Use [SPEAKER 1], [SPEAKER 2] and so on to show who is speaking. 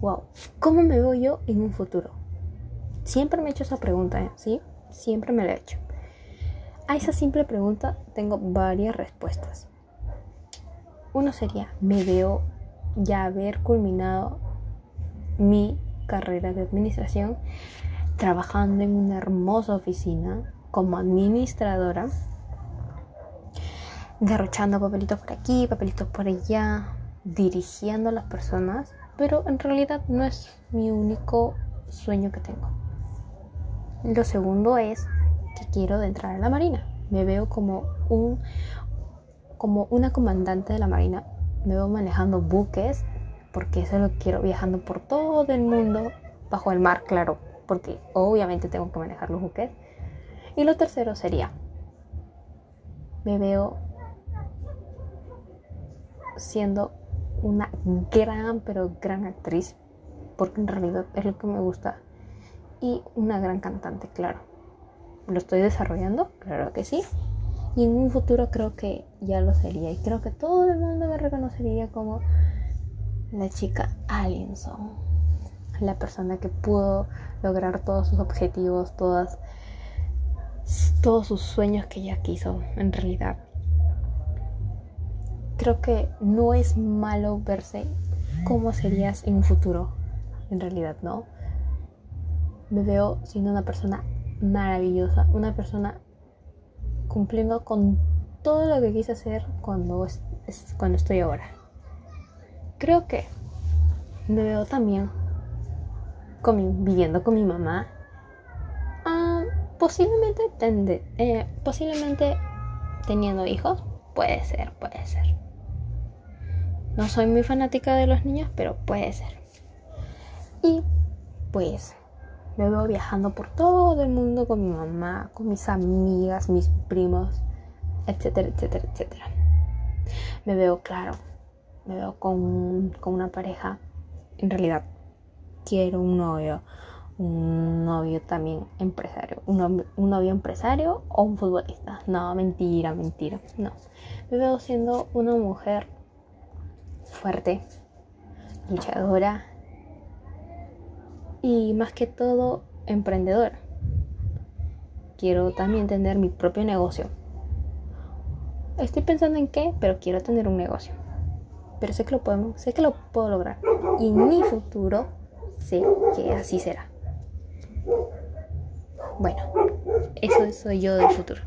[SPEAKER 1] wow, ¿cómo me veo yo en un futuro? Siempre me he hecho esa pregunta, ¿eh? ¿sí? Siempre me la he hecho. A esa simple pregunta tengo varias respuestas. Uno sería, me veo ya haber culminado mi carrera de administración trabajando en una hermosa oficina como administradora, derrochando papelitos por aquí, papelitos por allá, dirigiendo a las personas, pero en realidad no es mi único sueño que tengo. Lo segundo es que quiero entrar a la Marina. Me veo como un como una comandante de la Marina. Me veo manejando buques porque eso lo quiero viajando por todo el mundo bajo el mar, claro, porque obviamente tengo que manejar los buques. Y lo tercero sería me veo siendo una gran, pero gran actriz, porque en realidad es lo que me gusta, y una gran cantante, claro. ¿Lo estoy desarrollando? Claro que sí. Y en un futuro creo que ya lo sería. Y creo que todo el mundo me reconocería como la chica Alienson. La persona que pudo lograr todos sus objetivos, todas, todos sus sueños que ella quiso en realidad creo que no es malo verse cómo serías en un futuro. En realidad, ¿no? Me veo siendo una persona maravillosa, una persona cumpliendo con todo lo que quise hacer cuando, cuando estoy ahora. Creo que me veo también viviendo con mi mamá. Ah, eh, posiblemente teniendo hijos. Puede ser, puede ser. No soy muy fanática de los niños, pero puede ser. Y pues me veo viajando por todo el mundo con mi mamá, con mis amigas, mis primos, etcétera, etcétera, etcétera. Me veo claro, me veo con, una pareja. En realidad, quiero un novio, un novio también empresario, un, un, novio empresario o un futbolista. No, mentira, mentira. No. Me veo siendo una mujer fuerte, luchadora y más que todo emprendedora. Quiero también tener mi propio negocio. Estoy pensando en qué, pero quiero tener un negocio. Pero sé que lo podemos, sé que lo puedo lograr. Y mi futuro sé que así será. Bueno, eso soy yo del futuro.